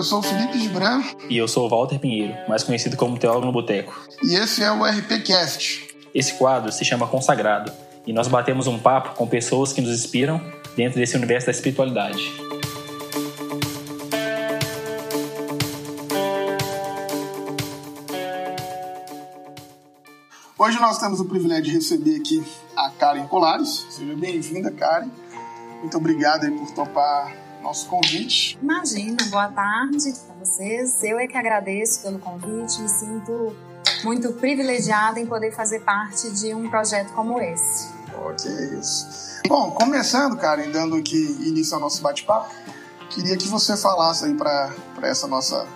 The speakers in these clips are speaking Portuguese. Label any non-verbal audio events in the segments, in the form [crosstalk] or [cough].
eu sou o Felipe Gibran. E eu sou o Walter Pinheiro, mais conhecido como Teólogo no Boteco. E esse é o RPCast. Esse quadro se chama Consagrado e nós batemos um papo com pessoas que nos inspiram dentro desse universo da espiritualidade. Hoje nós temos o privilégio de receber aqui a Karen Colares. Seja bem-vinda, Karen. Muito obrigado por topar nosso convite. Imagina, boa tarde para vocês. Eu é que agradeço pelo convite, me sinto muito privilegiada em poder fazer parte de um projeto como esse. Ok, isso. Bom, começando, Karen, dando aqui início ao nosso bate-papo, queria que você falasse aí para essa nossa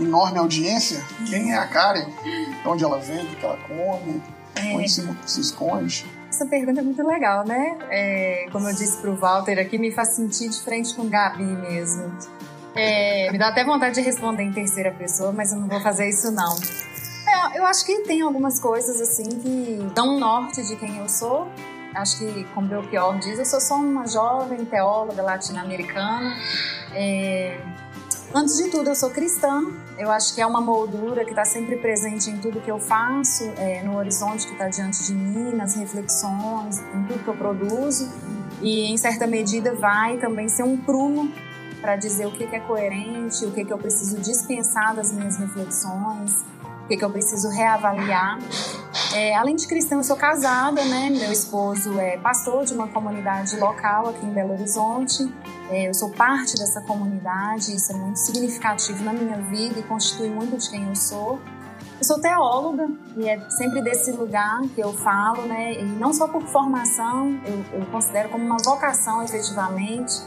enorme audiência quem é a Karen, de onde ela vem, o que ela come, é. onde se, se esconde. Essa pergunta é muito legal, né? É, como eu disse para o Walter aqui, me faz sentir de frente com Gabi mesmo. É, me dá até vontade de responder em terceira pessoa, mas eu não vou fazer isso não. É, eu acho que tem algumas coisas assim que dão um norte de quem eu sou. Acho que, como Belchior diz, eu sou só uma jovem teóloga latino-americana. É, Antes de tudo, eu sou cristã. Eu acho que é uma moldura que está sempre presente em tudo que eu faço, é, no horizonte que está diante de mim, nas reflexões, em tudo que eu produzo. E, em certa medida, vai também ser um prumo para dizer o que, que é coerente, o que, que eu preciso dispensar das minhas reflexões, o que, que eu preciso reavaliar. É, além de cristã, eu sou casada, né? Meu esposo é pastor de uma comunidade local aqui em Belo Horizonte. É, eu sou parte dessa comunidade, isso é muito significativo na minha vida e constitui muito de quem eu sou. Eu sou teóloga e é sempre desse lugar que eu falo, né? E não só por formação, eu, eu considero como uma vocação efetivamente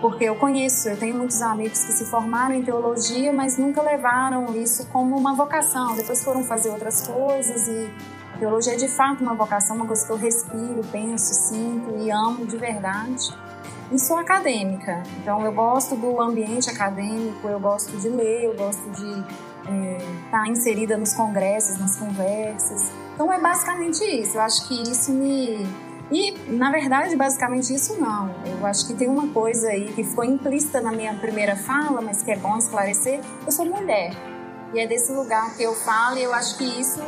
porque eu conheço, eu tenho muitos amigos que se formaram em teologia, mas nunca levaram isso como uma vocação. Depois foram fazer outras coisas e teologia é de fato uma vocação, uma coisa que eu respiro, penso, sinto e amo de verdade. E sou acadêmica, então eu gosto do ambiente acadêmico, eu gosto de ler, eu gosto de estar é, tá inserida nos congressos, nas conversas. Então é basicamente isso. Eu acho que isso me e, na verdade, basicamente isso não. Eu acho que tem uma coisa aí que ficou implícita na minha primeira fala, mas que é bom esclarecer. Eu sou mulher. E é desse lugar que eu falo e eu acho que isso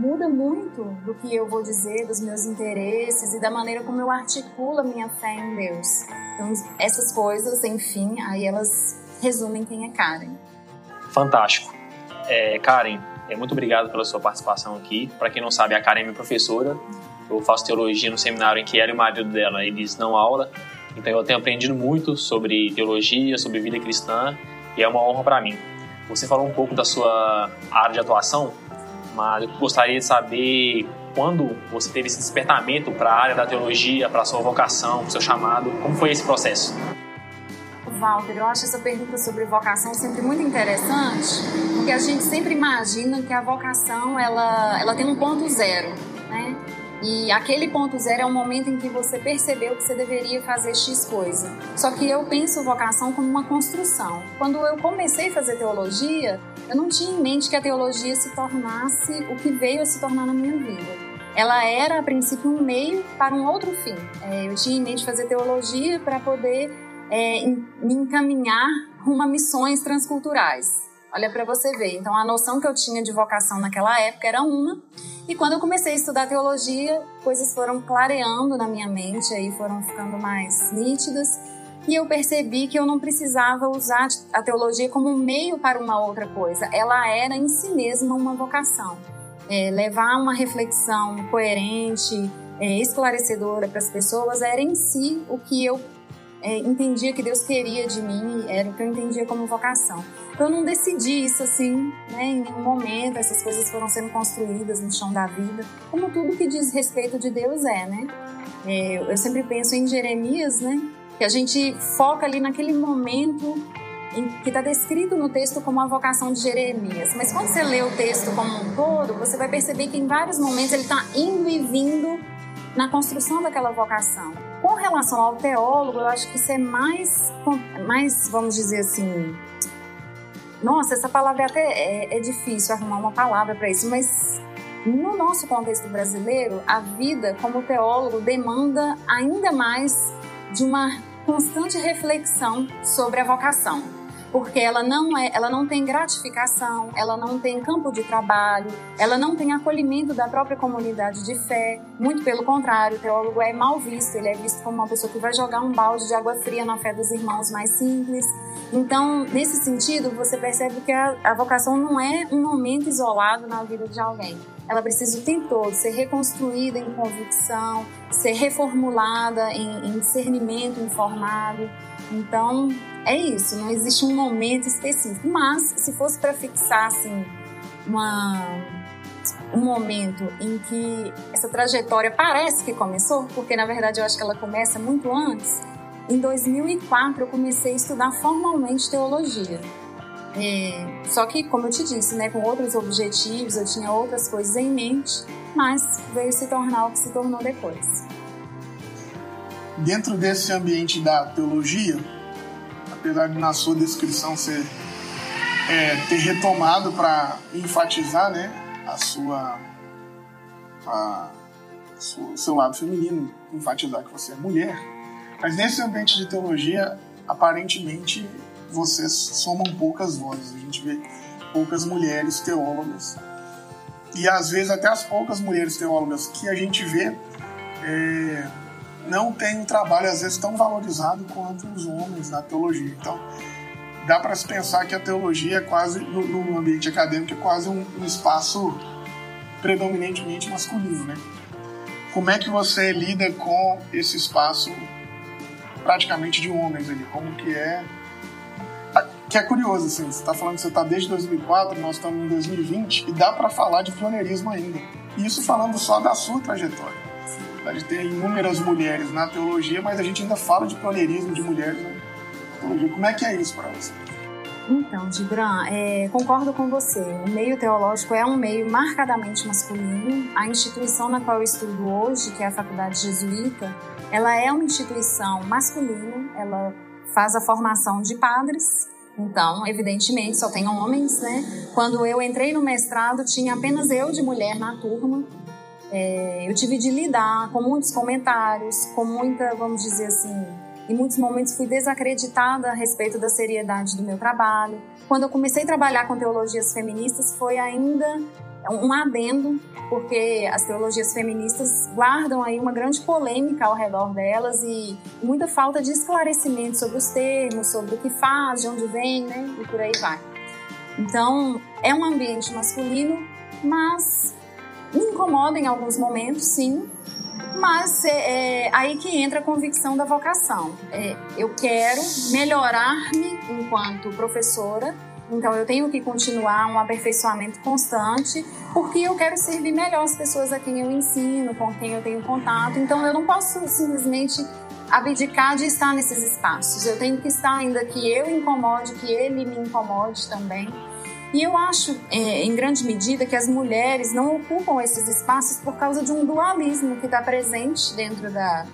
muda muito do que eu vou dizer, dos meus interesses e da maneira como eu articulo a minha fé em Deus. Então, essas coisas, enfim, aí elas resumem quem é Karen. Fantástico. É, Karen, é, muito obrigado pela sua participação aqui. Para quem não sabe, a Karen é minha professora eu faço teologia no seminário em que ela e o marido dela eles dão aula. Então eu tenho aprendido muito sobre teologia, sobre vida cristã e é uma honra para mim. Você falou um pouco da sua área de atuação, mas eu gostaria de saber quando você teve esse despertamento para a área da teologia, para a sua vocação, para o seu chamado, como foi esse processo? Walter, eu acho essa pergunta sobre vocação sempre muito interessante, porque a gente sempre imagina que a vocação ela, ela tem um ponto zero, né? E aquele ponto zero é o momento em que você percebeu que você deveria fazer X coisa. Só que eu penso vocação como uma construção. Quando eu comecei a fazer teologia, eu não tinha em mente que a teologia se tornasse o que veio a se tornar na minha vida. Ela era, a princípio, um meio para um outro fim. É, eu tinha em mente fazer teologia para poder é, me encaminhar rumo a missões transculturais. Olha para você ver. Então, a noção que eu tinha de vocação naquela época era uma, e quando eu comecei a estudar teologia, coisas foram clareando na minha mente, aí foram ficando mais nítidas. E eu percebi que eu não precisava usar a teologia como um meio para uma outra coisa. Ela era em si mesma uma vocação. É, levar uma reflexão coerente, é, esclarecedora para as pessoas era em si o que eu é, entendia que Deus queria de mim, era o que eu entendia como vocação. Então eu não decidi isso assim, né, em nenhum momento, essas coisas foram sendo construídas no chão da vida, como tudo que diz respeito de Deus é, né? É, eu sempre penso em Jeremias, né, que a gente foca ali naquele momento em, que está descrito no texto como a vocação de Jeremias. Mas quando você lê o texto como um todo, você vai perceber que em vários momentos ele está indo e vindo na construção daquela vocação. Com relação ao teólogo, eu acho que isso é mais, mais vamos dizer assim, nossa, essa palavra até é, é difícil arrumar uma palavra para isso, mas no nosso contexto brasileiro, a vida como teólogo demanda ainda mais de uma constante reflexão sobre a vocação. Porque ela não é, ela não tem gratificação, ela não tem campo de trabalho, ela não tem acolhimento da própria comunidade de fé. Muito pelo contrário, o teólogo é mal visto, ele é visto como uma pessoa que vai jogar um balde de água fria na fé dos irmãos mais simples. Então, nesse sentido, você percebe que a, a vocação não é um momento isolado na vida de alguém. Ela precisa o tempo todo ser reconstruída em convicção, ser reformulada em, em discernimento informado. Então, é isso, não existe um momento específico. Mas, se fosse para fixar, assim, uma, um momento em que essa trajetória parece que começou, porque na verdade eu acho que ela começa muito antes, em 2004 eu comecei a estudar formalmente teologia. É, só que, como eu te disse, né, com outros objetivos, eu tinha outras coisas em mente, mas veio se tornar o que se tornou depois. Dentro desse ambiente da teologia, apesar de na sua descrição ser é, ter retomado para enfatizar né, a sua, a, seu lado feminino, enfatizar que você é mulher, mas nesse ambiente de teologia, aparentemente vocês somam poucas vozes. A gente vê poucas mulheres teólogas. E às vezes até as poucas mulheres teólogas que a gente vê é, não tem um trabalho às vezes tão valorizado quanto os homens na teologia. Então, dá para se pensar que a teologia é quase, no, no ambiente acadêmico, é quase um, um, espaço predominantemente masculino, né? Como é que você lida com esse espaço praticamente de homens ali? Como que é... Que é curioso, assim, você está falando que você está desde 2004, nós estamos em 2020, e dá para falar de pioneirismo ainda. Isso falando só da sua trajetória de ter inúmeras mulheres na teologia, mas a gente ainda fala de pioneirismo de mulheres na teologia. Como é que é isso para você? Então, Gibran, é, concordo com você. O meio teológico é um meio marcadamente masculino. A instituição na qual eu estudo hoje, que é a Faculdade Jesuíta, ela é uma instituição masculina. Ela faz a formação de padres. Então, evidentemente, só tem homens, né? Quando eu entrei no mestrado, tinha apenas eu de mulher na turma. É, eu tive de lidar com muitos comentários, com muita, vamos dizer assim, em muitos momentos fui desacreditada a respeito da seriedade do meu trabalho. Quando eu comecei a trabalhar com teologias feministas, foi ainda um adendo, porque as teologias feministas guardam aí uma grande polêmica ao redor delas e muita falta de esclarecimento sobre os termos, sobre o que faz, de onde vem, né? E por aí vai. Então, é um ambiente masculino, mas me incomoda em alguns momentos, sim, mas é, é, aí que entra a convicção da vocação. É, eu quero melhorar-me enquanto professora, então eu tenho que continuar um aperfeiçoamento constante, porque eu quero servir melhor as pessoas a quem eu ensino, com quem eu tenho contato. Então eu não posso simplesmente abdicar de estar nesses espaços. Eu tenho que estar ainda que eu incomode, que ele me incomode também. E eu acho, é, em grande medida, que as mulheres não ocupam esses espaços por causa de um dualismo que está presente dentro da,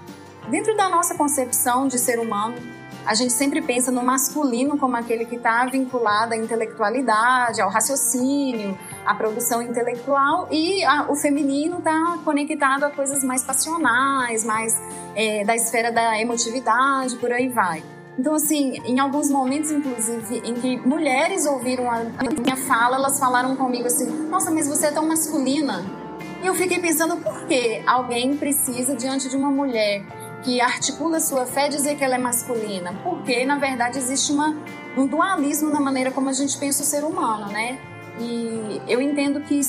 dentro da nossa concepção de ser humano. A gente sempre pensa no masculino como aquele que está vinculado à intelectualidade, ao raciocínio, à produção intelectual, e a, o feminino está conectado a coisas mais passionais, mais é, da esfera da emotividade, por aí vai. Então, assim, em alguns momentos, inclusive, em que mulheres ouviram a minha fala, elas falaram comigo assim: Nossa, mas você é tão masculina. E eu fiquei pensando por que alguém precisa, diante de uma mulher que articula sua fé, dizer que ela é masculina? Porque, na verdade, existe uma, um dualismo na maneira como a gente pensa o ser humano, né? E eu entendo que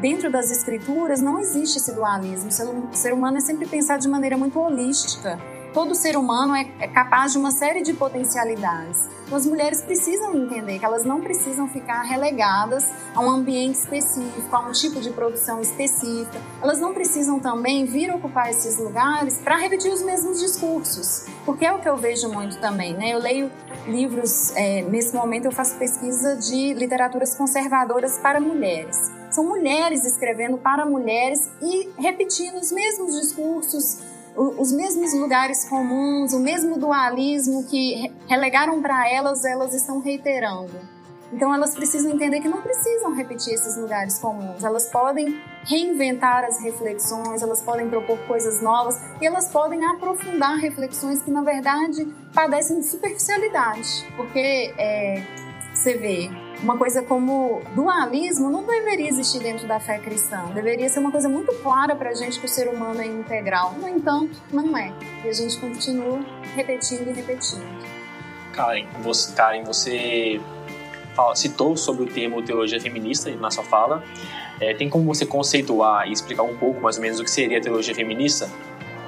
dentro das escrituras não existe esse dualismo. O ser humano é sempre pensado de maneira muito holística todo ser humano é, é capaz de uma série de potencialidades. Então, as mulheres precisam entender que elas não precisam ficar relegadas a um ambiente específico, a um tipo de produção específica. Elas não precisam também vir ocupar esses lugares para repetir os mesmos discursos, porque é o que eu vejo muito também. Né? Eu leio livros, é, nesse momento eu faço pesquisa de literaturas conservadoras para mulheres. São mulheres escrevendo para mulheres e repetindo os mesmos discursos os mesmos lugares comuns, o mesmo dualismo que relegaram para elas, elas estão reiterando. Então elas precisam entender que não precisam repetir esses lugares comuns. Elas podem reinventar as reflexões, elas podem propor coisas novas e elas podem aprofundar reflexões que na verdade padecem de superficialidade, porque é, você vê uma coisa como dualismo não deveria existir dentro da fé cristã. Deveria ser uma coisa muito clara para a gente que o ser humano é integral. No entanto, não é. E a gente continua repetindo e repetindo. Karen, você, Karen, você fala, citou sobre o termo teologia feminista na sua fala. É, tem como você conceituar e explicar um pouco mais ou menos o que seria teologia feminista?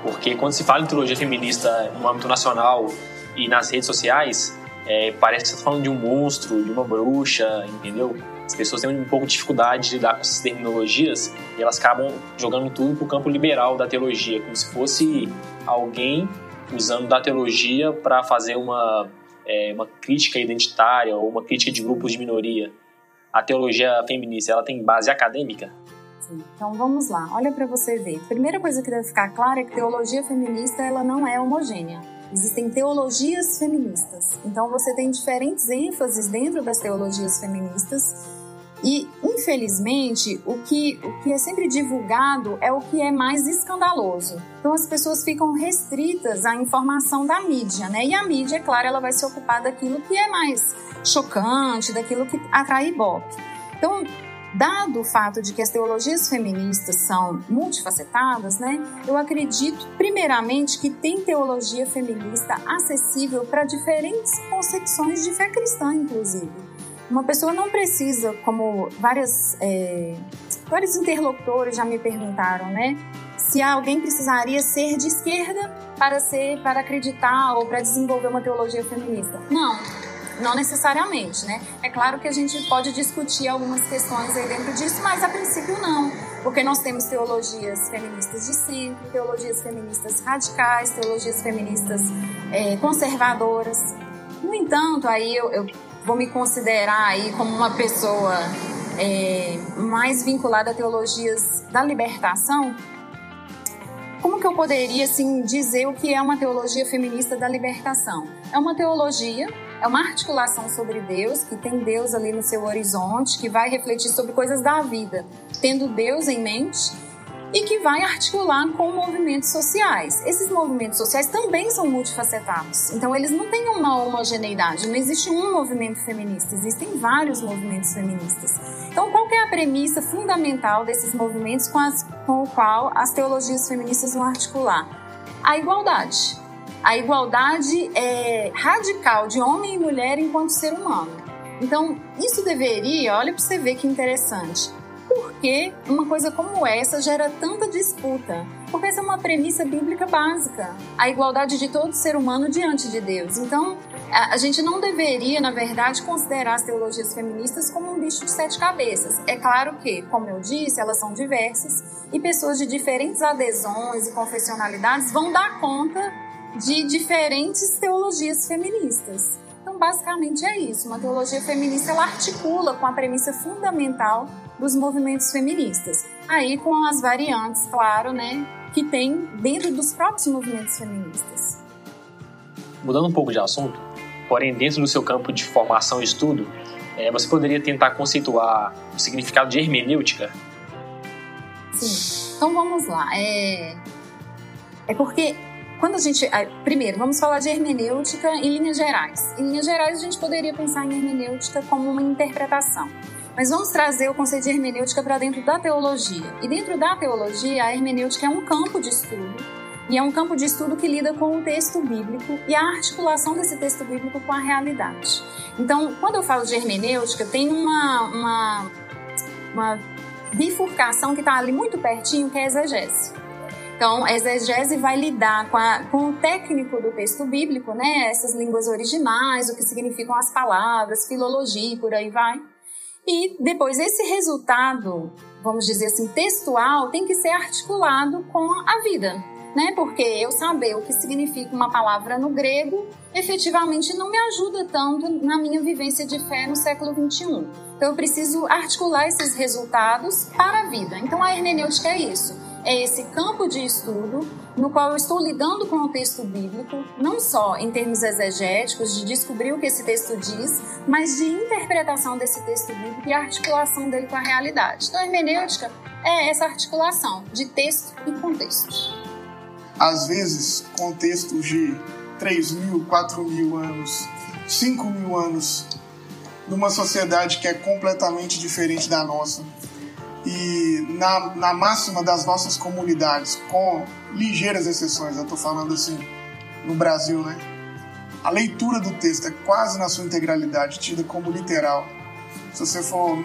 Porque quando se fala em teologia feminista no âmbito nacional e nas redes sociais, é, parece que você está falando de um monstro, de uma bruxa, entendeu? As pessoas têm um pouco de dificuldade de lidar com essas terminologias e elas acabam jogando tudo para o campo liberal da teologia, como se fosse alguém usando da teologia para fazer uma, é, uma crítica identitária ou uma crítica de grupos de minoria. A teologia feminista, ela tem base acadêmica? Então vamos lá, olha para você ver. Primeira coisa que deve ficar clara é que teologia feminista ela não é homogênea. Existem teologias feministas. Então você tem diferentes ênfases dentro das teologias feministas. E, infelizmente, o que, o que é sempre divulgado é o que é mais escandaloso. Então, as pessoas ficam restritas à informação da mídia, né? E a mídia, é claro, ela vai se ocupar daquilo que é mais chocante, daquilo que atrai ibope. Então, Dado o fato de que as teologias feministas são multifacetadas, né, eu acredito, primeiramente, que tem teologia feminista acessível para diferentes concepções de fé cristã, inclusive. Uma pessoa não precisa, como várias, é, vários interlocutores já me perguntaram, né, se alguém precisaria ser de esquerda para ser, para acreditar ou para desenvolver uma teologia feminista. Não não necessariamente, né? É claro que a gente pode discutir algumas questões aí dentro disso, mas a princípio não, porque nós temos teologias feministas de centro, teologias feministas radicais, teologias feministas é, conservadoras. No entanto, aí eu, eu, vou me considerar aí como uma pessoa é, mais vinculada a teologias da libertação, como que eu poderia assim dizer o que é uma teologia feminista da libertação? É uma teologia é uma articulação sobre Deus, que tem Deus ali no seu horizonte, que vai refletir sobre coisas da vida, tendo Deus em mente e que vai articular com movimentos sociais. Esses movimentos sociais também são multifacetados, então eles não têm uma homogeneidade, não existe um movimento feminista, existem vários movimentos feministas. Então, qual é a premissa fundamental desses movimentos com, as, com o qual as teologias feministas vão articular? A igualdade a igualdade é radical de homem e mulher enquanto ser humano. Então, isso deveria, olha para você ver que interessante. Por que uma coisa como essa gera tanta disputa? Porque essa é uma premissa bíblica básica, a igualdade de todo ser humano diante de Deus. Então, a gente não deveria, na verdade, considerar as teologias feministas como um bicho de sete cabeças. É claro que, como eu disse, elas são diversas e pessoas de diferentes adesões e confessionalidades vão dar conta de diferentes teologias feministas. Então, basicamente é isso. Uma teologia feminista ela articula com a premissa fundamental dos movimentos feministas. Aí com as variantes, claro, né, que tem dentro dos próprios movimentos feministas. Mudando um pouco de assunto, porém dentro do seu campo de formação e estudo, é, você poderia tentar conceituar o significado de hermenêutica? Sim. Então vamos lá. É, é porque quando a gente. Primeiro, vamos falar de hermenêutica em linhas gerais. Em linhas gerais, a gente poderia pensar em hermenêutica como uma interpretação. Mas vamos trazer o conceito de hermenêutica para dentro da teologia. E dentro da teologia, a hermenêutica é um campo de estudo. E é um campo de estudo que lida com o texto bíblico e a articulação desse texto bíblico com a realidade. Então, quando eu falo de hermenêutica, tem uma, uma, uma bifurcação que está ali muito pertinho, que é a exegese. Então, a exegese vai lidar com, a, com o técnico do texto bíblico, né? Essas línguas originais, o que significam as palavras, filologia e por aí vai. E depois esse resultado, vamos dizer assim, textual, tem que ser articulado com a vida, né? Porque eu saber o que significa uma palavra no grego efetivamente não me ajuda tanto na minha vivência de fé no século 21. Então eu preciso articular esses resultados para a vida. Então a hermenêutica é isso é esse campo de estudo no qual eu estou lidando com o texto bíblico, não só em termos exegéticos, de descobrir o que esse texto diz, mas de interpretação desse texto bíblico e articulação dele com a realidade. Então, a hermenêutica é essa articulação de texto e contexto. Às vezes, contextos de 3 mil, 4 mil anos, 5 mil anos, numa sociedade que é completamente diferente da nossa. E na, na máxima das nossas comunidades, com ligeiras exceções, eu estou falando assim, no Brasil, né? A leitura do texto é quase na sua integralidade tida como literal. Se você for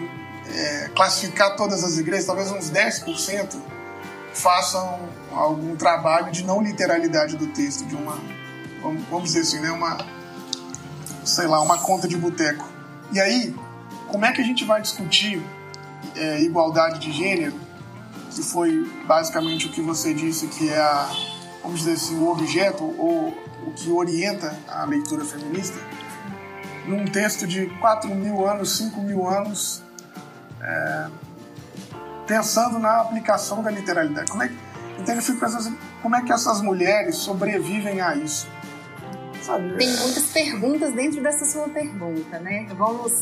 é, classificar todas as igrejas, talvez uns 10% façam algum trabalho de não literalidade do texto, de uma, vamos dizer assim, né, uma, sei lá, uma conta de boteco. E aí, como é que a gente vai discutir é, igualdade de gênero, que foi basicamente o que você disse que é a, vamos dizer assim, o objeto ou o que orienta a leitura feminista, num texto de 4 mil anos, 5 mil anos, é, pensando na aplicação da literalidade. Como é que, então eu fico pensando assim, como é que essas mulheres sobrevivem a isso? Sabe? Tem muitas perguntas dentro dessa sua pergunta, né? Vamos,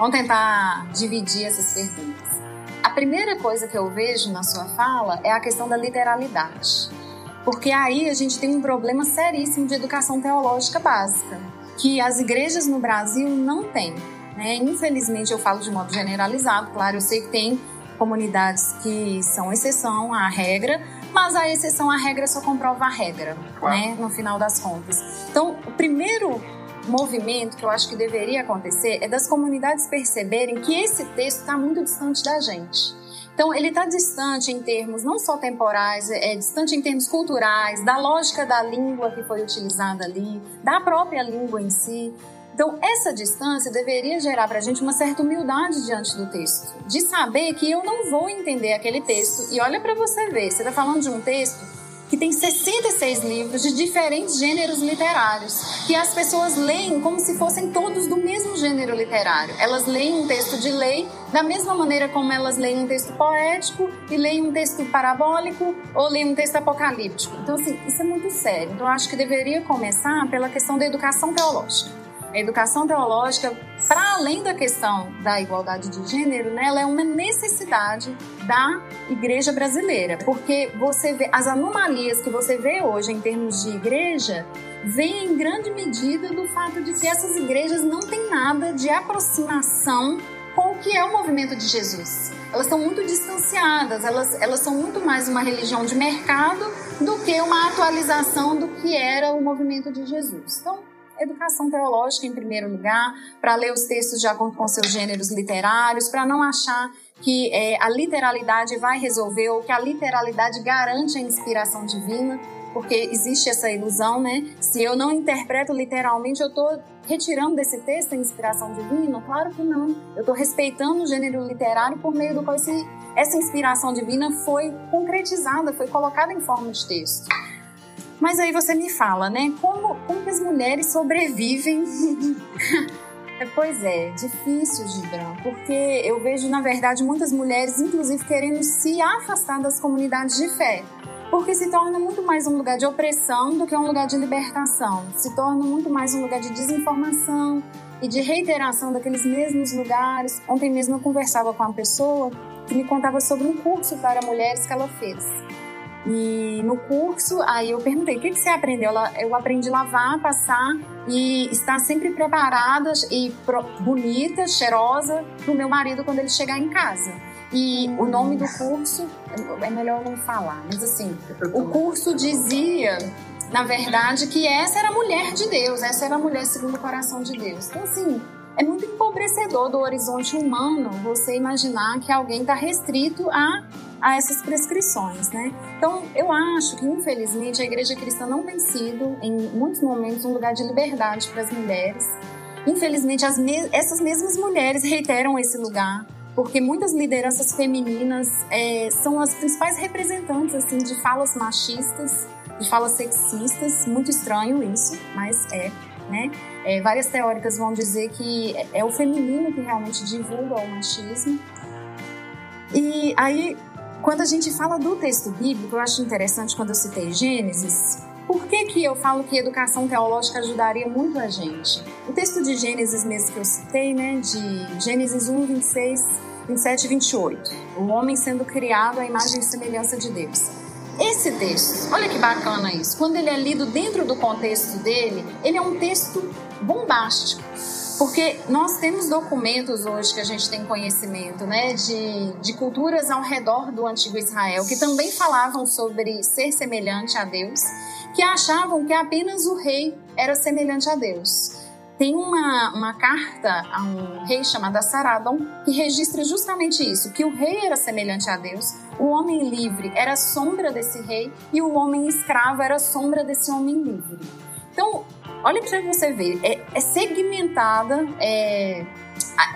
vamos tentar dividir essas perguntas. A primeira coisa que eu vejo na sua fala é a questão da literalidade. Porque aí a gente tem um problema seríssimo de educação teológica básica, que as igrejas no Brasil não têm. Né? Infelizmente, eu falo de modo generalizado, claro, eu sei que tem comunidades que são exceção à regra, mas a exceção à regra só comprova a regra, claro. né, no final das contas. Então, o primeiro movimento que eu acho que deveria acontecer é das comunidades perceberem que esse texto está muito distante da gente. Então, ele está distante em termos não só temporais, é, é distante em termos culturais, da lógica da língua que foi utilizada ali, da própria língua em si. Então, essa distância deveria gerar para a gente uma certa humildade diante do texto, de saber que eu não vou entender aquele texto. E olha para você ver, você está falando de um texto que tem 66 livros de diferentes gêneros literários, que as pessoas leem como se fossem todos do mesmo gênero literário. Elas leem um texto de lei da mesma maneira como elas leem um texto poético e leem um texto parabólico ou leem um texto apocalíptico. Então, assim, isso é muito sério. Então, acho que deveria começar pela questão da educação teológica. A educação teológica, para além da questão da igualdade de gênero, né, ela é uma necessidade da igreja brasileira, porque você vê as anomalias que você vê hoje em termos de igreja vem em grande medida do fato de que essas igrejas não têm nada de aproximação com o que é o movimento de Jesus. Elas estão muito distanciadas, elas, elas são muito mais uma religião de mercado do que uma atualização do que era o movimento de Jesus. Então, educação teológica em primeiro lugar, para ler os textos de acordo com seus gêneros literários, para não achar que é, a literalidade vai resolver ou que a literalidade garante a inspiração divina, porque existe essa ilusão, né? Se eu não interpreto literalmente, eu estou retirando desse texto a inspiração divina? Claro que não. Eu estou respeitando o gênero literário por meio do qual esse, essa inspiração divina foi concretizada, foi colocada em forma de texto. Mas aí você me fala, né? Como, como as mulheres sobrevivem? [laughs] pois é, difícil, Gibran, porque eu vejo, na verdade, muitas mulheres, inclusive, querendo se afastar das comunidades de fé. Porque se torna muito mais um lugar de opressão do que um lugar de libertação. Se torna muito mais um lugar de desinformação e de reiteração daqueles mesmos lugares. Ontem mesmo eu conversava com uma pessoa que me contava sobre um curso para mulheres que ela fez. E no curso, aí eu perguntei, o que, que você aprendeu? Eu aprendi a lavar, passar e estar sempre preparada e bonita, cheirosa para o meu marido quando ele chegar em casa. E o nome do curso, é melhor não falar, mas assim, o curso dizia, na verdade, que essa era a mulher de Deus, essa era a mulher segundo o coração de Deus. Então, assim, é muito empobrecedor do horizonte humano você imaginar que alguém está restrito a a essas prescrições, né? Então, eu acho que, infelizmente, a igreja cristã não tem sido, em muitos momentos, um lugar de liberdade para as mulheres. Infelizmente, me essas mesmas mulheres reiteram esse lugar, porque muitas lideranças femininas é, são as principais representantes assim de falas machistas, de falas sexistas. Muito estranho isso, mas é. Né? É, várias teóricas vão dizer que é, é o feminino que realmente divulga o machismo. E aí quando a gente fala do texto bíblico, eu acho interessante quando eu citei Gênesis, por que, que eu falo que educação teológica ajudaria muito a gente? O texto de Gênesis mesmo que eu citei, né, de Gênesis 1, 26, 27 e 28, o homem sendo criado à imagem e semelhança de Deus. Esse texto, olha que bacana isso, quando ele é lido dentro do contexto dele, ele é um texto bombástico. Porque nós temos documentos hoje que a gente tem conhecimento né, de, de culturas ao redor do antigo Israel que também falavam sobre ser semelhante a Deus que achavam que apenas o rei era semelhante a Deus. Tem uma, uma carta a um rei chamado Saradon que registra justamente isso, que o rei era semelhante a Deus, o homem livre era sombra desse rei e o homem escravo era sombra desse homem livre. Então, olha para você ver, é, é segmentada é,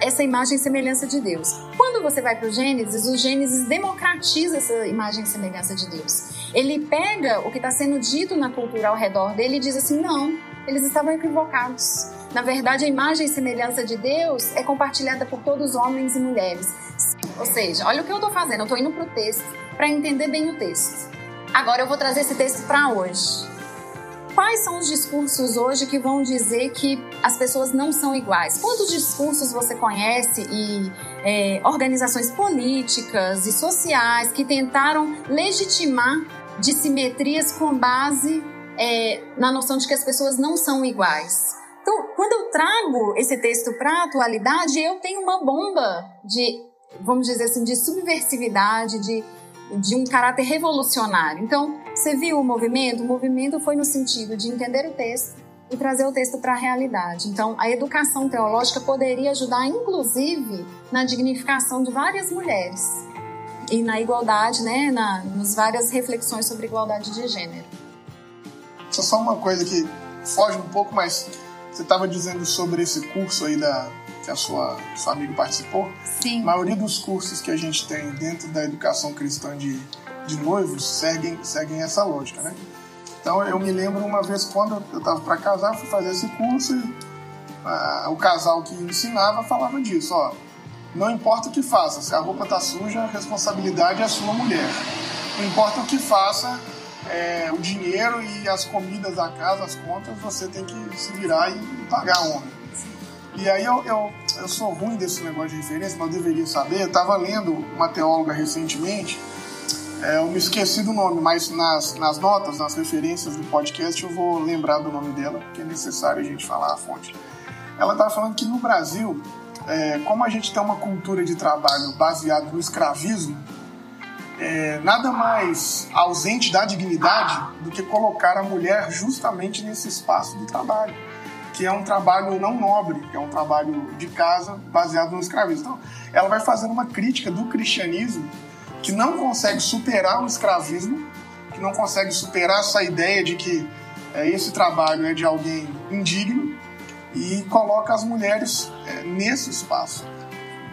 essa imagem e semelhança de Deus. Quando você vai para o Gênesis, o Gênesis democratiza essa imagem e semelhança de Deus. Ele pega o que está sendo dito na cultura ao redor dele e diz assim: não, eles estavam equivocados. Na verdade, a imagem e semelhança de Deus é compartilhada por todos os homens e mulheres. Ou seja, olha o que eu estou fazendo, eu estou indo para o texto para entender bem o texto. Agora eu vou trazer esse texto para hoje. Quais são os discursos hoje que vão dizer que as pessoas não são iguais? Quantos discursos você conhece e é, organizações políticas e sociais que tentaram legitimar dissimetrias com base é, na noção de que as pessoas não são iguais? Então, quando eu trago esse texto para a atualidade, eu tenho uma bomba de, vamos dizer assim, de subversividade, de de um caráter revolucionário. Então, você viu o movimento? O movimento foi no sentido de entender o texto e trazer o texto para a realidade. Então, a educação teológica poderia ajudar, inclusive, na dignificação de várias mulheres e na igualdade, né, na, nas várias reflexões sobre igualdade de gênero. Só uma coisa que foge um pouco, mas você estava dizendo sobre esse curso aí da, que a sua, amiga participou, Sim. a maioria dos cursos que a gente tem dentro da educação cristã de, de noivos seguem, seguem essa lógica, né? Então eu me lembro uma vez quando eu estava para casar, fui fazer esse curso e ah, o casal que ensinava falava disso, ó, não importa o que faça, se a roupa tá suja, a responsabilidade é a sua mulher. Não importa o que faça, é, o dinheiro e as comidas da casa, as contas, você tem que se virar e, pagar a homem. E aí eu, eu, eu sou ruim desse negócio de referência, mas deveria saber. Eu estava lendo uma teóloga recentemente, é, eu me esqueci do nome, mas nas, nas notas, nas referências do podcast, eu vou lembrar do nome dela, porque é necessário a gente falar a fonte. Ela estava falando que no Brasil, é, como a gente tem uma cultura de trabalho baseada no escravismo, é, nada mais ausente da dignidade do que colocar a mulher justamente nesse espaço de trabalho que é um trabalho não nobre, que é um trabalho de casa baseado no escravismo. Então, ela vai fazendo uma crítica do cristianismo que não consegue superar o escravismo, que não consegue superar essa ideia de que é, esse trabalho é de alguém indigno e coloca as mulheres é, nesse espaço.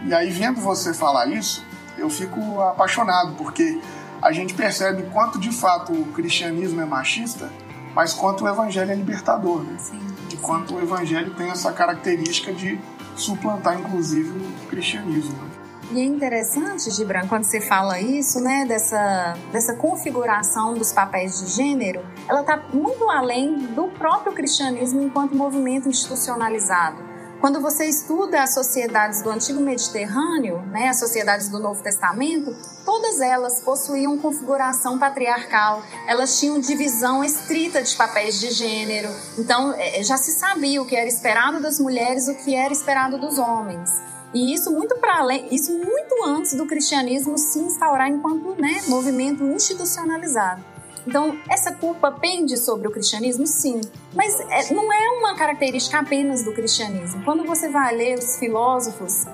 E aí, vendo você falar isso, eu fico apaixonado, porque a gente percebe quanto de fato o cristianismo é machista, mas quanto o evangelho é libertador. Né? Sim quanto o evangelho tem essa característica de suplantar, inclusive, o cristianismo. E é interessante, Gibran, quando você fala isso, né, dessa, dessa configuração dos papéis de gênero, ela está muito além do próprio cristianismo enquanto movimento institucionalizado. Quando você estuda as sociedades do antigo Mediterrâneo, né, as sociedades do Novo Testamento, todas elas possuíam configuração patriarcal, elas tinham divisão estrita de papéis de gênero. Então, é, já se sabia o que era esperado das mulheres, o que era esperado dos homens. E isso muito para além, isso muito antes do cristianismo se instaurar enquanto né, movimento institucionalizado. Então, essa culpa pende sobre o cristianismo? Sim. Mas é, não é uma característica apenas do cristianismo. Quando você vai ler os filósofos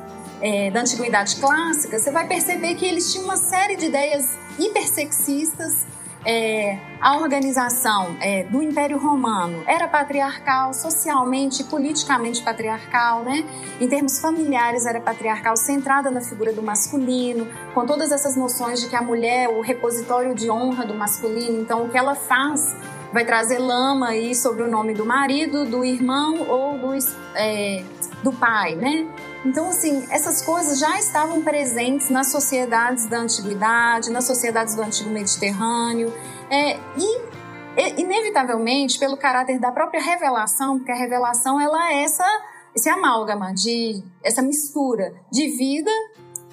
é, da antiguidade clássica, você vai perceber que eles tinham uma série de ideias hipersexistas é, a organização é, do Império Romano era patriarcal, socialmente e politicamente patriarcal, né? Em termos familiares era patriarcal, centrada na figura do masculino, com todas essas noções de que a mulher é o repositório de honra do masculino, então o que ela faz vai trazer lama aí sobre o nome do marido, do irmão ou do, é, do pai, né? Então, assim, essas coisas já estavam presentes nas sociedades da antiguidade, nas sociedades do antigo Mediterrâneo, é, e inevitavelmente pelo caráter da própria revelação, porque a revelação ela é essa esse amálgama de essa mistura de vida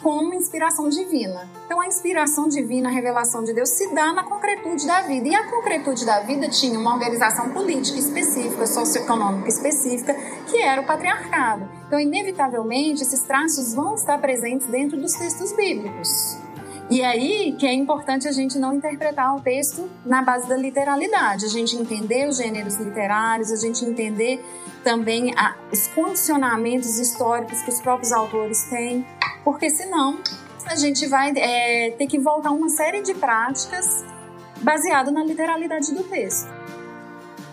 como inspiração divina. Então, a inspiração divina, a revelação de Deus se dá na concretude da vida. E a concretude da vida tinha uma organização política específica, socioeconômica específica, que era o patriarcado. Então, inevitavelmente, esses traços vão estar presentes dentro dos textos bíblicos. E aí que é importante a gente não interpretar o texto na base da literalidade, a gente entender os gêneros literários, a gente entender também a, os condicionamentos históricos que os próprios autores têm, porque senão a gente vai é, ter que voltar a uma série de práticas baseado na literalidade do texto.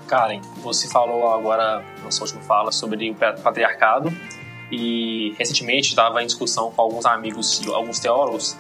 Karen, você falou agora na sua última fala sobre o patriarcado e recentemente estava em discussão com alguns amigos, alguns teólogos,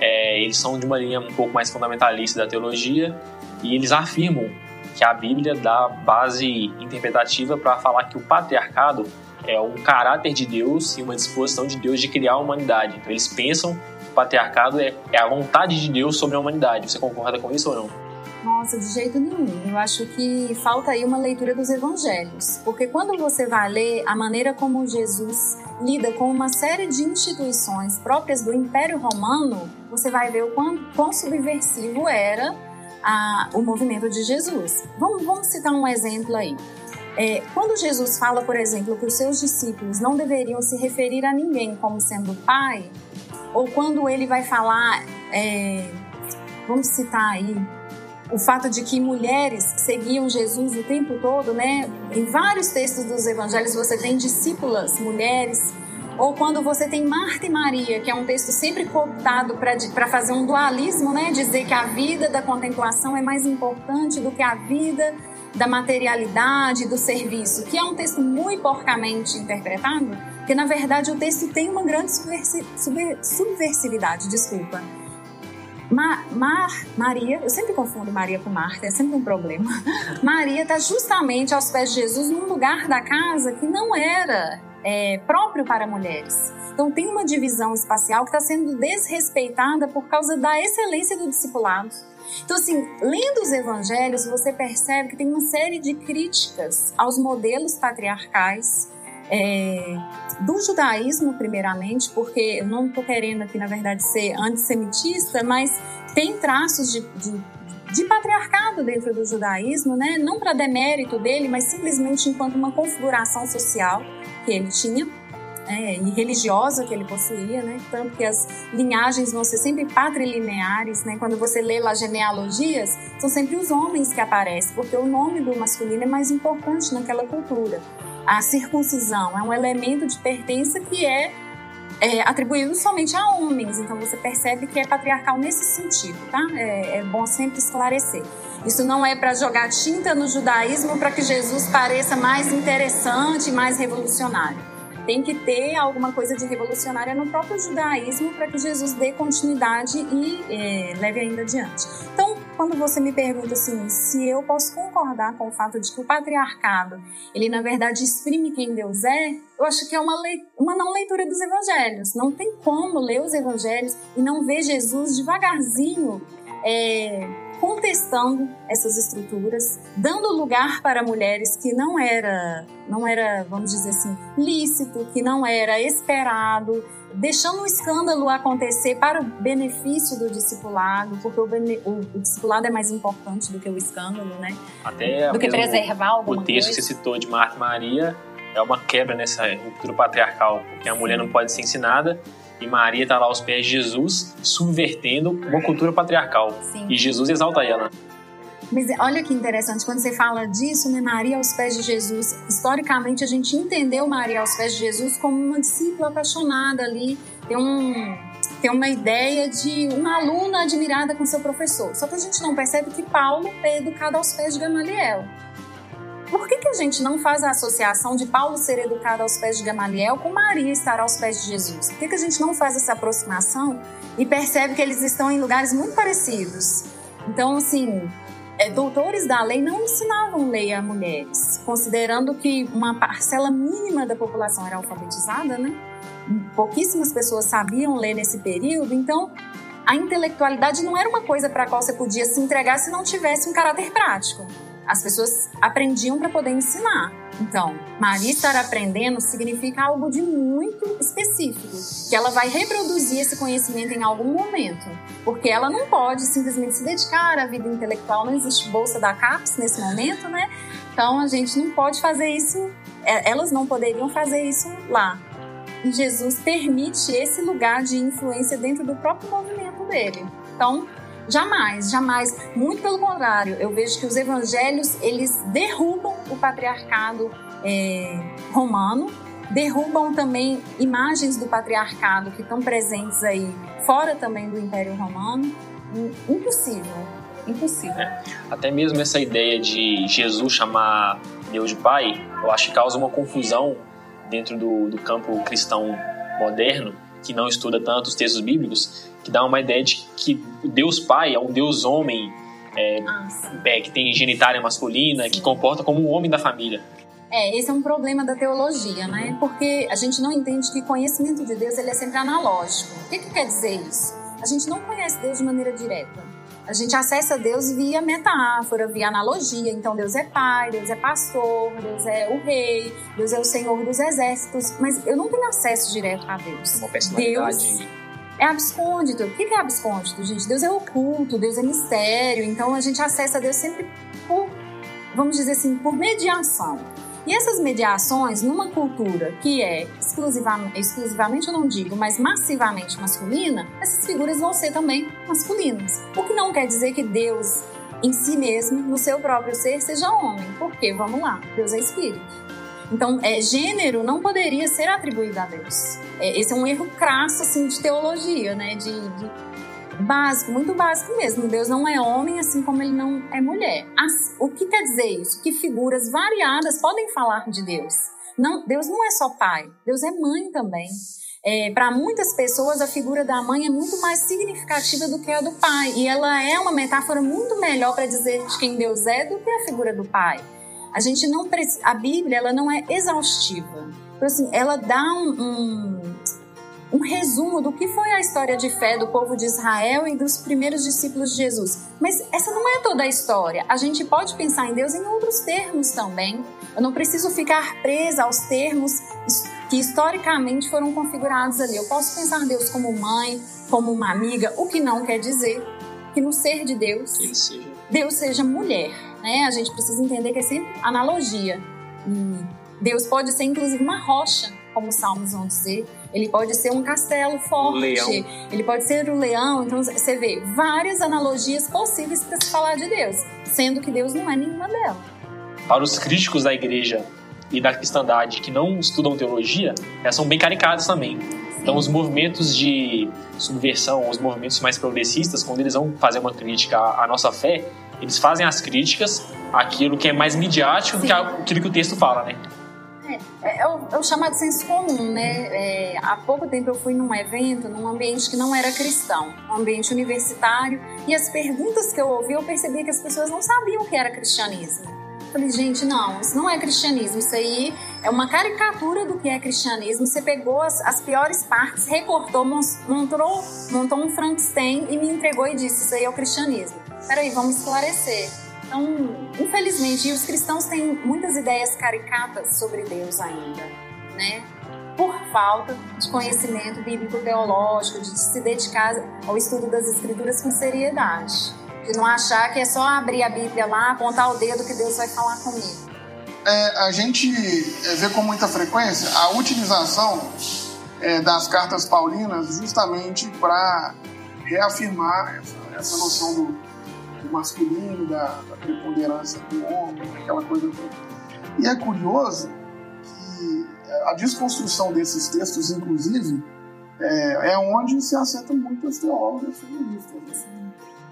é, eles são de uma linha um pouco mais fundamentalista da teologia e eles afirmam que a Bíblia dá base interpretativa para falar que o patriarcado é um caráter de Deus e uma disposição de Deus de criar a humanidade. Então eles pensam que o patriarcado é, é a vontade de Deus sobre a humanidade. Você concorda com isso ou não? Nossa, de jeito nenhum. Eu acho que falta aí uma leitura dos evangelhos. Porque quando você vai ler a maneira como Jesus lida com uma série de instituições próprias do Império Romano, você vai ver o quão, quão subversivo era a, o movimento de Jesus. Vamos, vamos citar um exemplo aí. É, quando Jesus fala, por exemplo, que os seus discípulos não deveriam se referir a ninguém como sendo pai, ou quando ele vai falar, é, vamos citar aí, o fato de que mulheres seguiam Jesus o tempo todo, né? Em vários textos dos evangelhos você tem discípulas, mulheres, ou quando você tem Marta e Maria, que é um texto sempre cooptado para fazer um dualismo, né? Dizer que a vida da contemplação é mais importante do que a vida da materialidade, do serviço, que é um texto muito porcamente interpretado, porque na verdade o texto tem uma grande subversi subversividade, desculpa Mar, Mar, Maria, eu sempre confundo Maria com Marta, é sempre um problema. [laughs] Maria está justamente aos pés de Jesus num lugar da casa que não era é, próprio para mulheres. Então tem uma divisão espacial que está sendo desrespeitada por causa da excelência do discipulado. Então, assim, lendo os evangelhos, você percebe que tem uma série de críticas aos modelos patriarcais é, do judaísmo, primeiramente, porque eu não estou querendo aqui, na verdade, ser antissemitista, mas tem traços de, de, de patriarcado dentro do judaísmo, né? não para demérito dele, mas simplesmente enquanto uma configuração social que ele tinha. É, e religiosa que ele possuía, né? Tanto que as linhagens vão ser sempre patrilineares, né? Quando você lê lá genealogias, são sempre os homens que aparecem, porque o nome do masculino é mais importante naquela cultura a circuncisão é um elemento de pertença que é, é, atribuído somente a homens. Então você percebe que é patriarcal nesse sentido, tá? É, é bom sempre esclarecer. Isso não é para jogar tinta no judaísmo para que Jesus pareça mais interessante, mais revolucionário. Tem que ter alguma coisa de revolucionária no próprio judaísmo para que Jesus dê continuidade e é, leve ainda adiante. Então, quando você me pergunta assim, se eu posso concordar com o fato de que o patriarcado, ele na verdade exprime quem Deus é, eu acho que é uma, uma não leitura dos evangelhos. Não tem como ler os evangelhos e não ver Jesus devagarzinho é, contestando essas estruturas, dando lugar para mulheres que não era, não era, vamos dizer assim, lícito, que não era esperado, deixando o escândalo acontecer para o benefício do discipulado, porque o, o, o discipulado é mais importante do que o escândalo, né? Até do que preservar alguma O texto coisa. que você citou de Marta e Maria é uma quebra nessa cultura patriarcal, porque a mulher não pode ser ensinada e Maria está lá aos pés de Jesus, subvertendo uma cultura patriarcal. Sim. E Jesus exalta ela. Mas olha que interessante, quando você fala disso, né, Maria aos pés de Jesus, historicamente a gente entendeu Maria aos pés de Jesus como uma discípula apaixonada ali, tem, um, tem uma ideia de uma aluna admirada com seu professor. Só que a gente não percebe que Paulo é educado aos pés de Gamaliel. Por que, que a gente não faz a associação de Paulo ser educado aos pés de Gamaliel com Maria estar aos pés de Jesus? Por que, que a gente não faz essa aproximação e percebe que eles estão em lugares muito parecidos? Então, assim, é, doutores da lei não ensinavam lei a mulheres, considerando que uma parcela mínima da população era alfabetizada, né? Pouquíssimas pessoas sabiam ler nesse período, então a intelectualidade não era uma coisa para a qual você podia se entregar se não tivesse um caráter prático. As pessoas aprendiam para poder ensinar. Então, Maria estar aprendendo significa algo de muito específico, que ela vai reproduzir esse conhecimento em algum momento, porque ela não pode simplesmente se dedicar à vida intelectual, não existe bolsa da CAPES nesse momento, né? Então, a gente não pode fazer isso, é, elas não poderiam fazer isso lá. E Jesus permite esse lugar de influência dentro do próprio movimento dele. Então, Jamais, jamais. Muito pelo contrário, eu vejo que os evangelhos eles derrubam o patriarcado é, romano, derrubam também imagens do patriarcado que estão presentes aí fora também do Império Romano. Impossível, impossível. É, até mesmo essa ideia de Jesus chamar Deus de Pai, eu acho que causa uma confusão dentro do, do campo cristão moderno que não estuda tanto os textos bíblicos, que dá uma ideia de que Deus Pai é um Deus homem, é, ah, é, que tem genitália masculina, sim. que comporta como um homem da família. É, esse é um problema da teologia, né? Porque a gente não entende que conhecimento de Deus ele é sempre analógico. O que, que quer dizer isso? A gente não conhece Deus de maneira direta. A gente acessa Deus via metáfora, via analogia. Então, Deus é pai, Deus é pastor, Deus é o rei, Deus é o Senhor dos exércitos. Mas eu não tenho acesso direto a Deus. Uma personalidade. Deus é abscôndito. O que é abscôndito, gente? Deus é oculto, Deus é mistério. Então, a gente acessa Deus sempre por, vamos dizer assim, por mediação. E essas mediações, numa cultura que é exclusivamente, exclusivamente eu não digo, mas massivamente masculina, essas figuras vão ser também masculinas. O que não quer dizer que Deus em si mesmo, no seu próprio ser, seja homem. Porque, vamos lá, Deus é espírito. Então, é, gênero não poderia ser atribuído a Deus. É, esse é um erro crasso, assim, de teologia, né? De, de básico, muito básico mesmo. Deus não é homem, assim como ele não é mulher. As, o que quer dizer isso? Que figuras variadas podem falar de Deus. Não, Deus não é só pai, Deus é mãe também. É, para muitas pessoas, a figura da mãe é muito mais significativa do que a do pai. E ela é uma metáfora muito melhor para dizer de quem Deus é do que a figura do pai. A gente não a Bíblia ela não é exaustiva. Então, assim, ela dá um, um um resumo do que foi a história de fé do povo de Israel e dos primeiros discípulos de Jesus. Mas essa não é toda a história. A gente pode pensar em Deus em outros termos também. Eu não preciso ficar presa aos termos que historicamente foram configurados ali. Eu posso pensar Deus como mãe, como uma amiga, o que não quer dizer que no ser de Deus, seja. Deus seja mulher. Né? A gente precisa entender que é sempre analogia. E Deus pode ser inclusive uma rocha, como os salmos vão dizer ele pode ser um castelo forte, leão. ele pode ser o um leão. Então você vê várias analogias possíveis para se falar de Deus, sendo que Deus não é nenhuma delas. Para os críticos da igreja e da cristandade que não estudam teologia, elas são bem caricadas também. Então, os movimentos de subversão, os movimentos mais progressistas, quando eles vão fazer uma crítica à nossa fé, eles fazem as críticas àquilo que é mais midiático do que aquilo que o texto fala, né? É, é, o, é o chamado senso comum, né? É, há pouco tempo eu fui num evento, num ambiente que não era cristão, um ambiente universitário, e as perguntas que eu ouvi, eu percebi que as pessoas não sabiam o que era cristianismo. Falei, gente, não, isso não é cristianismo, isso aí é uma caricatura do que é cristianismo. Você pegou as, as piores partes, recortou, montou, montou um Frankenstein e me entregou e disse: Isso aí é o cristianismo. Peraí, vamos esclarecer. Então, infelizmente, os cristãos têm muitas ideias caricatas sobre Deus ainda, né? Por falta de conhecimento bíblico-teológico, de se dedicar ao estudo das Escrituras com seriedade. De não achar que é só abrir a Bíblia lá, apontar o dedo que Deus vai falar comigo. É, a gente é, vê com muita frequência a utilização é, das cartas paulinas justamente para reafirmar essa, essa noção do, do masculino, da, da preponderância do homem, aquela coisa toda. E é curioso que a desconstrução desses textos, inclusive, é, é onde se acertam muitas teólogas feministas. Assim.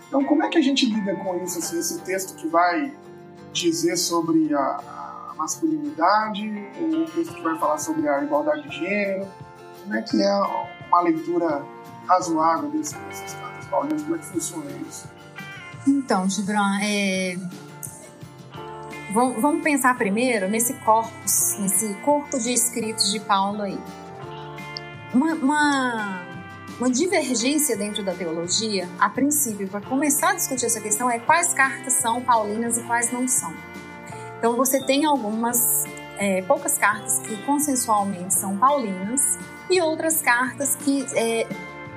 Então, como é que a gente lida com isso? Assim, esse texto que vai dizer sobre a, a masculinidade, um texto que vai falar sobre a igualdade de gênero? Como é que é uma leitura razoável dessas cartas paulinas? Como é que funciona isso? Então, Gibran, é... vamos pensar primeiro nesse corpus, nesse corpo de escritos de Paulo aí. Uma, uma, uma divergência dentro da teologia, a princípio, para começar a discutir essa questão, é quais cartas são paulinas e quais não são. Então, você tem algumas, é, poucas cartas que consensualmente são paulinas e outras cartas que é,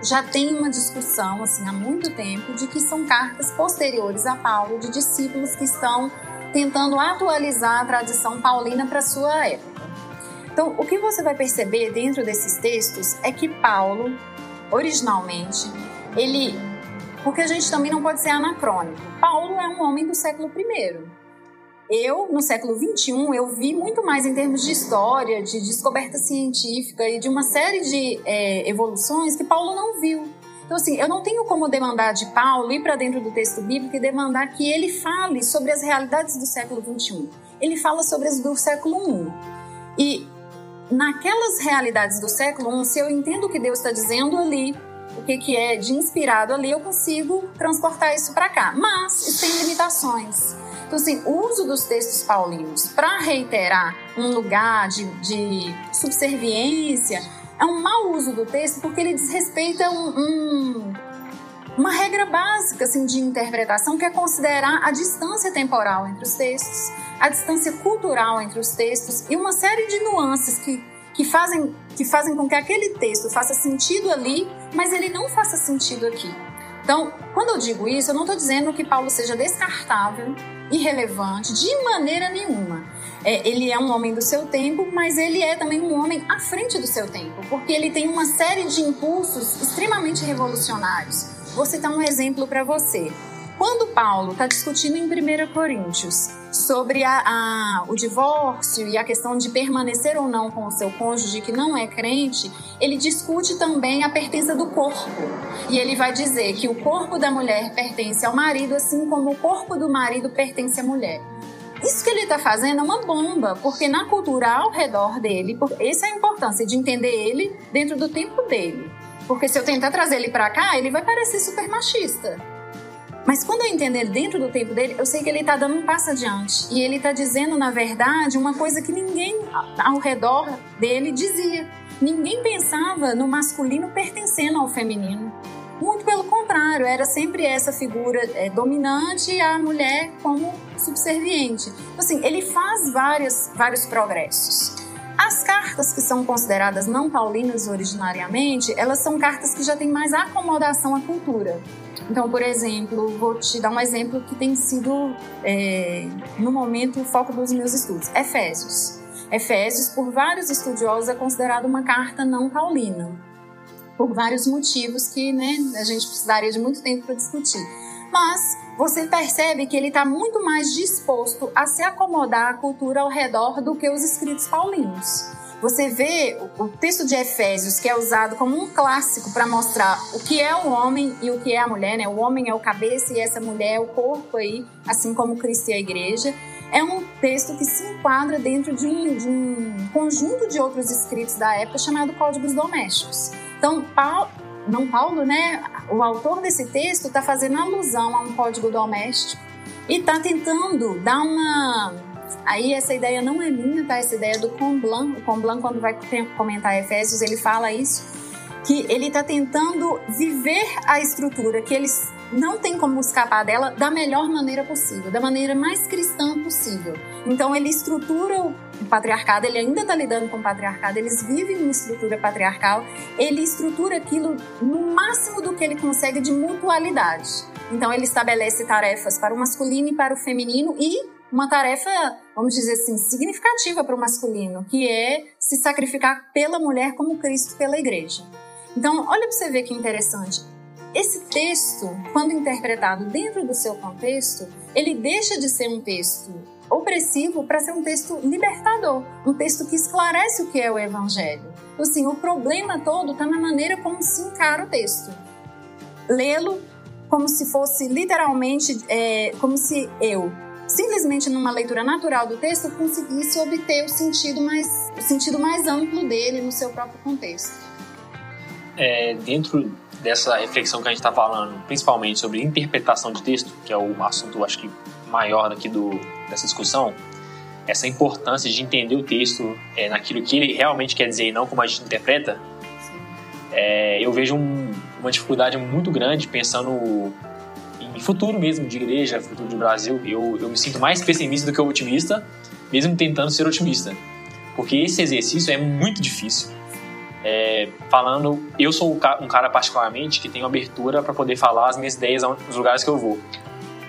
já tem uma discussão assim há muito tempo de que são cartas posteriores a Paulo de discípulos que estão tentando atualizar a tradição paulina para sua época. Então, o que você vai perceber dentro desses textos é que Paulo, originalmente, ele porque a gente também não pode ser anacrônico. Paulo é um homem do século I. Eu, no século XXI, eu vi muito mais em termos de história, de descoberta científica e de uma série de é, evoluções que Paulo não viu. Então, assim, eu não tenho como demandar de Paulo ir para dentro do texto bíblico e demandar que ele fale sobre as realidades do século XXI. Ele fala sobre as do século I. E naquelas realidades do século I, se eu entendo o que Deus está dizendo ali, o que, que é de inspirado ali, eu consigo transportar isso para cá. Mas isso tem limitações. Então, assim, o uso dos textos paulinos para reiterar um lugar de, de, subserviência é um mau uso do texto porque ele desrespeita um, um, uma regra básica assim, de interpretação que é considerar a distância temporal entre os textos, a distância cultural entre os textos e uma série de nuances que, que, fazem, que fazem com que aquele texto faça sentido ali, mas ele não faça sentido aqui. Então, quando eu digo isso, eu não estou dizendo que Paulo seja descartável, irrelevante, de maneira nenhuma. É, ele é um homem do seu tempo, mas ele é também um homem à frente do seu tempo, porque ele tem uma série de impulsos extremamente revolucionários. Vou citar um exemplo para você. Quando Paulo está discutindo em 1 Coríntios sobre a, a, o divórcio e a questão de permanecer ou não com o seu cônjuge que não é crente, ele discute também a pertença do corpo. E ele vai dizer que o corpo da mulher pertence ao marido, assim como o corpo do marido pertence à mulher. Isso que ele está fazendo é uma bomba, porque na cultura ao redor dele, essa é a importância de entender ele dentro do tempo dele. Porque se eu tentar trazer ele para cá, ele vai parecer super machista. Mas quando eu entender dentro do tempo dele, eu sei que ele está dando um passo adiante. E ele está dizendo, na verdade, uma coisa que ninguém ao redor dele dizia. Ninguém pensava no masculino pertencendo ao feminino. Muito pelo contrário, era sempre essa figura é, dominante e a mulher como subserviente. Assim, ele faz vários, vários progressos. As cartas que são consideradas não paulinas originariamente, elas são cartas que já têm mais acomodação à cultura. Então, por exemplo, vou te dar um exemplo que tem sido, é, no momento, o foco dos meus estudos: Efésios. Efésios, por vários estudiosos, é considerado uma carta não paulina, por vários motivos que né, a gente precisaria de muito tempo para discutir. Mas você percebe que ele está muito mais disposto a se acomodar à cultura ao redor do que os escritos paulinos. Você vê o texto de Efésios, que é usado como um clássico para mostrar o que é o homem e o que é a mulher, né? O homem é o cabeça e essa mulher é o corpo aí, assim como Cristo e a igreja. É um texto que se enquadra dentro de um, de um conjunto de outros escritos da época chamado Códigos Domésticos. Então, Paulo, não Paulo, né? O autor desse texto está fazendo alusão a um código doméstico e está tentando dar uma Aí essa ideia não é minha, tá? Essa ideia é do Comblan. O Comblan, quando vai comentar Efésios, ele fala isso, que ele está tentando viver a estrutura, que eles não tem como escapar dela da melhor maneira possível, da maneira mais cristã possível. Então ele estrutura o patriarcado, ele ainda está lidando com o patriarcado, eles vivem uma estrutura patriarcal, ele estrutura aquilo no máximo do que ele consegue de mutualidade. Então ele estabelece tarefas para o masculino e para o feminino e uma tarefa, vamos dizer assim, significativa para o masculino, que é se sacrificar pela mulher como Cristo pela igreja. Então, olha para você ver que interessante. Esse texto, quando interpretado dentro do seu contexto, ele deixa de ser um texto opressivo para ser um texto libertador, um texto que esclarece o que é o evangelho. Assim, o problema todo está na maneira como se encara o texto. Lê-lo como se fosse literalmente, é, como se eu, simplesmente numa leitura natural do texto, conseguisse obter o sentido mais, o sentido mais amplo dele no seu próprio contexto. É, dentro dessa reflexão que a gente está falando, principalmente sobre interpretação de texto, que é o assunto, acho que, maior daqui do, dessa discussão, essa importância de entender o texto é, naquilo que ele realmente quer dizer e não como a gente interpreta, é, eu vejo um, uma dificuldade muito grande pensando em futuro mesmo de igreja, futuro do Brasil. Eu, eu me sinto mais pessimista do que otimista, mesmo tentando ser otimista. Porque esse exercício é muito difícil. É, falando, eu sou um cara particularmente que tenho abertura para poder falar as minhas ideias nos lugares que eu vou.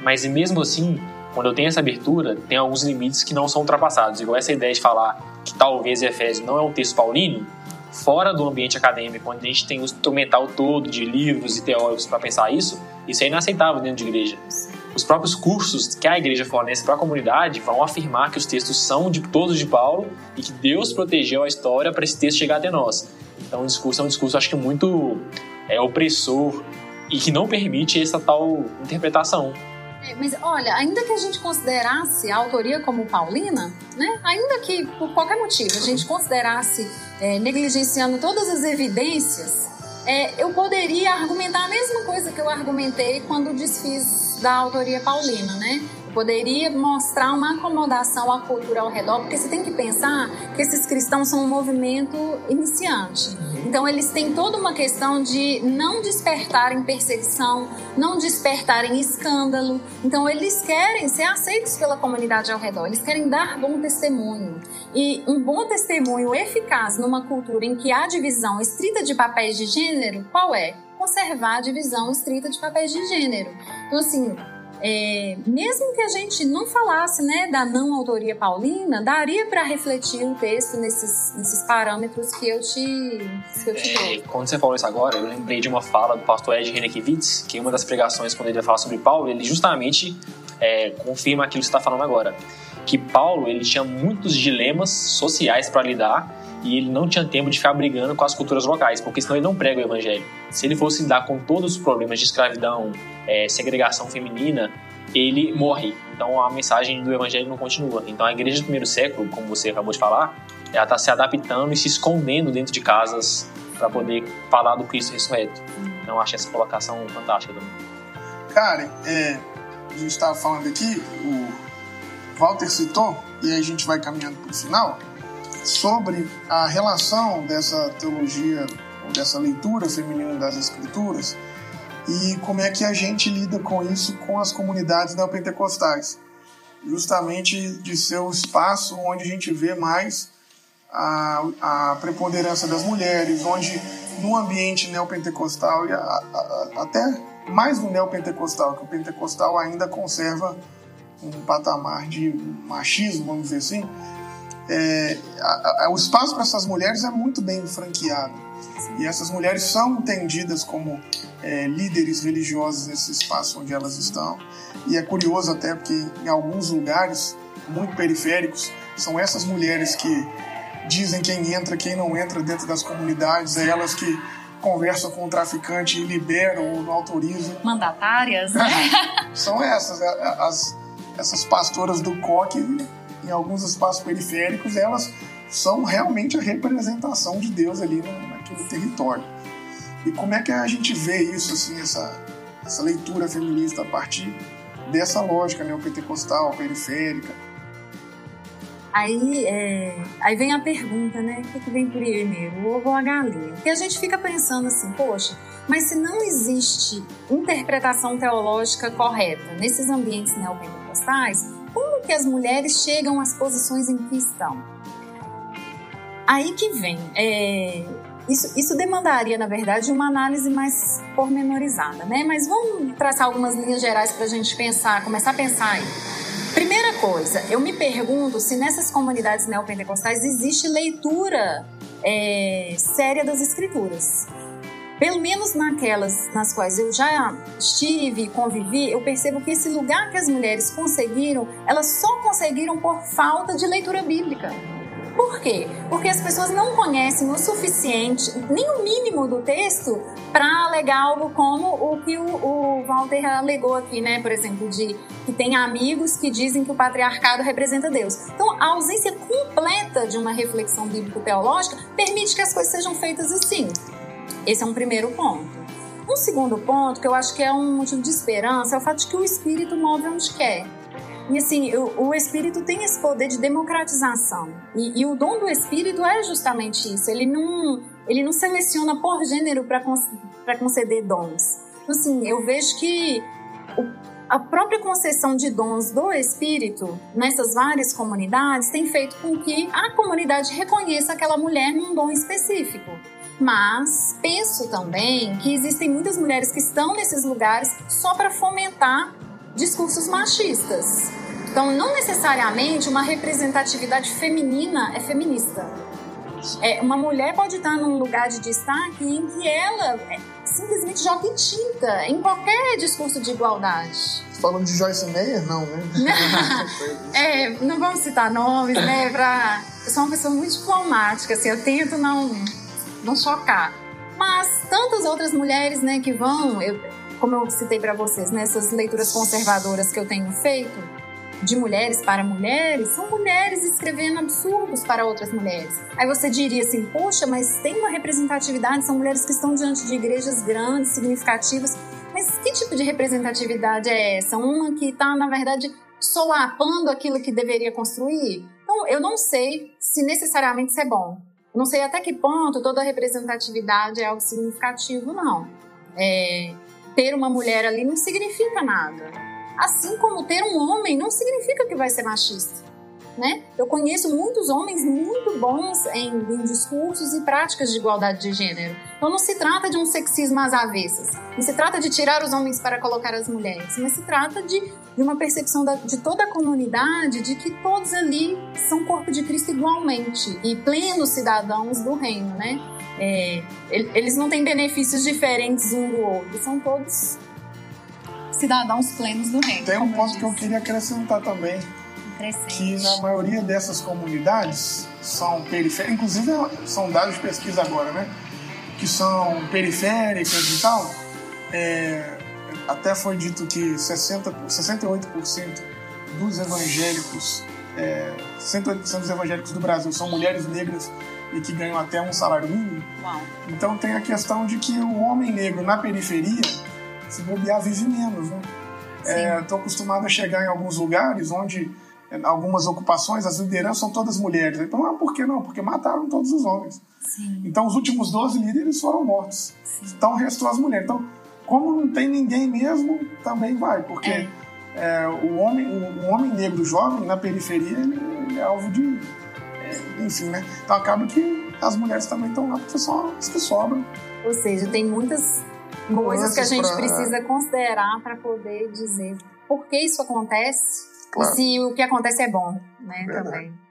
Mas mesmo assim, quando eu tenho essa abertura, tem alguns limites que não são ultrapassados. Igual essa ideia de falar que talvez Efésios não é um texto paulino, fora do ambiente acadêmico, onde a gente tem o instrumental todo de livros e teóricos para pensar isso, isso é inaceitável dentro de igreja. Os próprios cursos que a igreja fornece para a comunidade vão afirmar que os textos são de todos de Paulo e que Deus protegeu a história para esse texto chegar até nós. Então, o discurso é um discurso, acho que muito é, opressor e que não permite essa tal interpretação. É, mas olha, ainda que a gente considerasse a autoria como paulina, né? Ainda que por qualquer motivo a gente considerasse é, negligenciando todas as evidências, é, eu poderia argumentar a mesma coisa que eu argumentei quando desfiz da autoria paulina, né? poderia mostrar uma acomodação à cultura ao redor, porque você tem que pensar que esses cristãos são um movimento iniciante. Então, eles têm toda uma questão de não despertarem perseguição, não despertarem escândalo. Então, eles querem ser aceitos pela comunidade ao redor, eles querem dar bom testemunho. E um bom testemunho eficaz numa cultura em que há divisão estrita de papéis de gênero, qual é? Conservar a divisão estrita de papéis de gênero. Então, assim, é, mesmo que a gente não falasse né, da não autoria paulina, daria para refletir o texto nesses, nesses parâmetros que eu te, que eu te é, Quando você falou isso agora, eu lembrei de uma fala do pastor Ed Renekiewicz, que em uma das pregações, quando ele vai falar sobre Paulo, ele justamente é, confirma aquilo que você está falando agora. Que Paulo ele tinha muitos dilemas sociais para lidar e ele não tinha tempo de ficar brigando com as culturas locais, porque senão ele não prega o evangelho. Se ele fosse lidar com todos os problemas de escravidão, é, segregação feminina, ele morre. Então a mensagem do evangelho não continua. Então a igreja do primeiro século, como você acabou de falar, ela está se adaptando e se escondendo dentro de casas para poder falar do Cristo ressurreto. Então acho essa colocação fantástica também. Cara, é, a gente estava falando aqui, o Walter citou, e a gente vai caminhando para o final sobre a relação dessa teologia, dessa leitura feminina das Escrituras e como é que a gente lida com isso com as comunidades neopentecostais. Justamente de ser o espaço onde a gente vê mais a, a preponderância das mulheres, onde no ambiente neopentecostal e a, a, até mais no neopentecostal, que o pentecostal ainda conserva um patamar de machismo, vamos dizer assim, é, a, a, o espaço para essas mulheres é muito bem franqueado. E essas mulheres são entendidas como é, líderes religiosos nesse espaço onde elas estão. E é curioso até porque em alguns lugares muito periféricos são essas mulheres que dizem quem entra, quem não entra dentro das comunidades, é elas que conversam com o traficante e liberam ou não autorizam. Mandatárias, né? [laughs] são essas, as, essas pastoras do coque em alguns espaços periféricos, elas são realmente a representação de Deus ali naquele território. E como é que a gente vê isso, assim, essa, essa leitura feminista a partir dessa lógica neopentecostal, periférica? Aí, é, aí vem a pergunta, né? O que, que vem primeiro, o ovo ou a galinha? Porque a gente fica pensando assim, poxa, mas se não existe interpretação teológica correta nesses ambientes neopentecostais, que as mulheres chegam às posições em que estão? Aí que vem. É, isso, isso demandaria, na verdade, uma análise mais pormenorizada, né? Mas vamos traçar algumas linhas gerais para a gente pensar, começar a pensar aí. Primeira coisa, eu me pergunto se nessas comunidades neopentecostais existe leitura é, séria das escrituras pelo menos naquelas nas quais eu já estive convivi, eu percebo que esse lugar que as mulheres conseguiram, elas só conseguiram por falta de leitura bíblica. Por quê? Porque as pessoas não conhecem o suficiente, nem o mínimo do texto, para alegar algo como o que o, o, Walter alegou aqui, né? Por exemplo, de que tem amigos que dizem que o patriarcado representa Deus. Então, a ausência completa de uma reflexão bíblico-teológica permite que as coisas sejam feitas assim. Esse é um primeiro ponto. Um segundo ponto, que eu acho que é um motivo de esperança, é o fato de que o espírito move onde quer. E assim, o, o espírito tem esse poder de democratização. E, e, o dom do espírito é justamente isso. Ele não, ele não seleciona por gênero para conceder dons. Então, assim, eu vejo que o, a própria concessão de dons do espírito nessas várias comunidades tem feito com que a comunidade reconheça aquela mulher num dom específico. Mas penso também que existem muitas mulheres que estão nesses lugares só para fomentar discursos machistas. Então, não necessariamente uma representatividade feminina é feminista. É, uma mulher pode estar num lugar de destaque em que ela é, simplesmente joga em tinta em qualquer discurso de igualdade. Falando de Joyce Meyer, não, né? [laughs] é, não vamos citar nomes, né? Pra... Eu sou uma pessoa muito diplomática, assim, eu tento não, não chocar. Mas tantas outras mulheres, né, que vão, eu, como eu citei para vocês, nessas leituras conservadoras que eu tenho feito, de mulheres para mulheres, são mulheres escrevendo absurdos para outras mulheres. Aí você diria assim, poxa, mas tem uma representatividade, são mulheres que estão diante de igrejas grandes, significativas. Mas que tipo de representatividade é essa? Uma que está, na verdade, solapando aquilo que deveria construir? Então, eu não sei se necessariamente isso é bom. Não sei até que ponto toda representatividade é algo significativo, não. É, ter uma mulher ali não significa nada. Assim como ter um homem não significa que vai ser machista. Né? Eu conheço muitos homens muito bons em, em, discursos e práticas de igualdade de gênero. Então não se trata de um sexismo às avessas, não se trata de tirar os homens para colocar as mulheres, mas se trata de, de uma percepção da, de toda a comunidade de que todos ali são corpo de Cristo igualmente e plenos cidadãos do reino, né? É, eles não têm benefícios diferentes um do outro, são todos cidadãos plenos do reino. Tem um ponto que eu queria acrescentar também. Que na maioria dessas comunidades são periféricas, inclusive são dados de pesquisa agora, né? Que são periféricas e tal. É, até foi dito que 60, 68% dos evangélicos, é, 68% dos evangélicos do Brasil são mulheres negras e que ganham até um salário mínimo. Uau. Então tem a questão de que o homem negro na periferia, se bobear, vive menos, né? Estou é, acostumado a chegar em alguns lugares onde algumas ocupações as lideranças são todas mulheres. Então, ah, por que não? Porque mataram todos os homens. Sim. Então, os últimos 12 líderes foram mortos. Sim. Então, restou as mulheres. Então, como não tem ninguém mesmo, também vai, porque é. É, o, homem, o, o, homem negro jovem na periferia ele, ele é alvo de é, enfim, né? Então acaba que as mulheres também estão lá porque são as que sobram. Ou seja, tem muitas coisas que a gente pra... precisa considerar para poder dizer por que isso acontece claro. e se o que acontece é bom, né? Verdade. Também.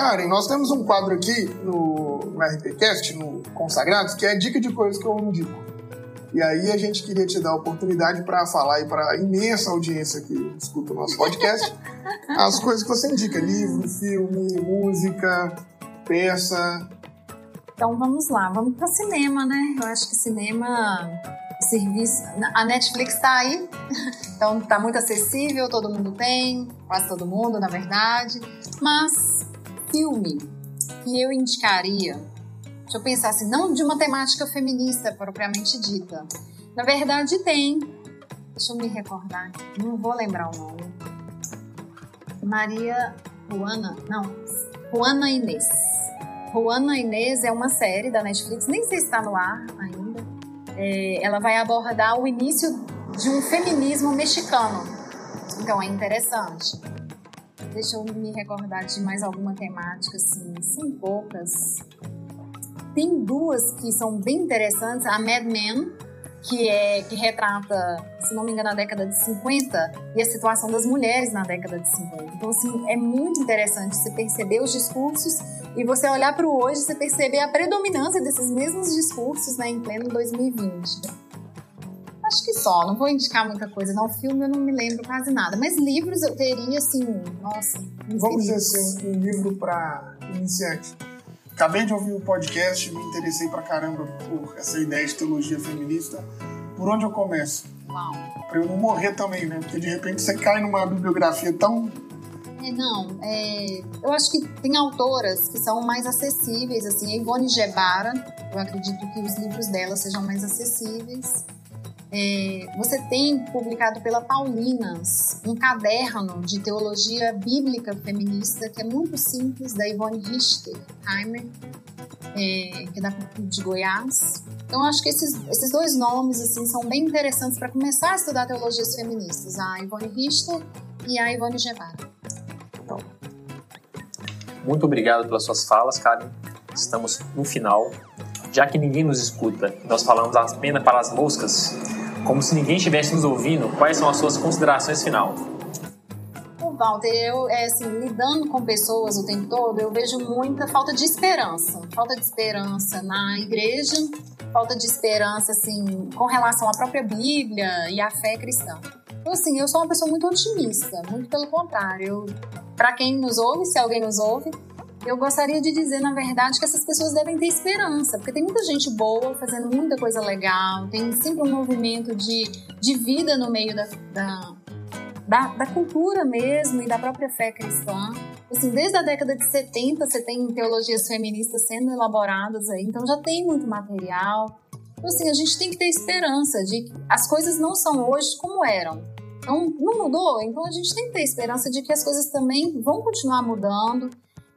Karen, nós temos um quadro aqui no, no RPCast, no Consagrados, que é dica de coisas que eu indico. E aí a gente queria te dar a oportunidade para falar aí para a imensa audiência que escuta o nosso podcast [laughs] as coisas que você indica: livro, filme, música, peça. Então vamos lá, vamos para cinema, né? Eu acho que cinema serviço. A Netflix está aí, [laughs] então está muito acessível, todo mundo tem, quase todo mundo, na verdade. Mas filme que eu indicaria, deixa eu pensar assim, não de uma temática feminista propriamente dita. Na verdade, tem. Deixa eu me recordar, não vou lembrar o nome. Maria Juana, não, Juana Inês. Juana Inês é uma série da Netflix, nem sei se está no ar ainda. É, ela vai abordar o início de um feminismo mexicano. Então é interessante. Deixa eu me recordar de mais alguma temática, assim, são poucas. Tem duas que são bem interessantes. A Mad Men, que é que retrata, se não me engano, a década de 50 e a situação das mulheres na década de 50. Então, assim, é muito interessante você perceber os discursos e você olhar para o hoje e você perceber a predominância desses mesmos discursos né, em pleno 2020 Acho que só, não vou indicar muita coisa. Não, filme eu não me lembro quase nada. Mas livros eu teria, assim, nossa. Vamos dizer assim, um livro para iniciante. Acabei de ouvir o podcast, me interessei pra caramba por essa ideia de teologia feminista. Por onde eu começo? Uau. Pra eu não morrer também, né? Porque de repente você cai numa bibliografia tão é, não, é, eu acho que tem autoras que são mais acessíveis, assim, a Ivone Gebara, eu acredito que os livros dela sejam mais acessíveis. É, você tem publicado pela Paulinas um caderno de teologia bíblica feminista que é muito simples, da Ivone Richter Heimer, é, que é da de Goiás. Então, acho que esses, esses dois nomes assim, são bem interessantes para começar a estudar teologias feministas, a Ivone Richter e a Ivone Gebara. Então, muito obrigado pelas suas falas, Karen. Estamos no final. Já que ninguém nos escuta, nós falamos apenas para as moscas, como se ninguém estivesse nos ouvindo, quais são as suas considerações final? Walter, eu, é, assim, lidando com pessoas o tempo todo, eu vejo muita falta de esperança. Falta de esperança na igreja, falta de esperança, assim, com relação à própria Bíblia e à fé cristã. Então, assim, eu sou uma pessoa muito otimista, muito pelo contrário. Para quem nos ouve, se alguém nos ouve, eu gostaria de dizer, na verdade, que essas pessoas devem ter esperança, porque tem muita gente boa fazendo muita coisa legal, tem sempre um movimento de, de vida no meio da, da, da, da cultura mesmo e da própria fé cristã. Assim, desde a década de 70 você tem teologias feministas sendo elaboradas aí, então já tem muito material. Então, assim, a gente tem que ter esperança de que as coisas não são hoje como eram. Então, não mudou? Então a gente tem que ter esperança de que as coisas também vão continuar mudando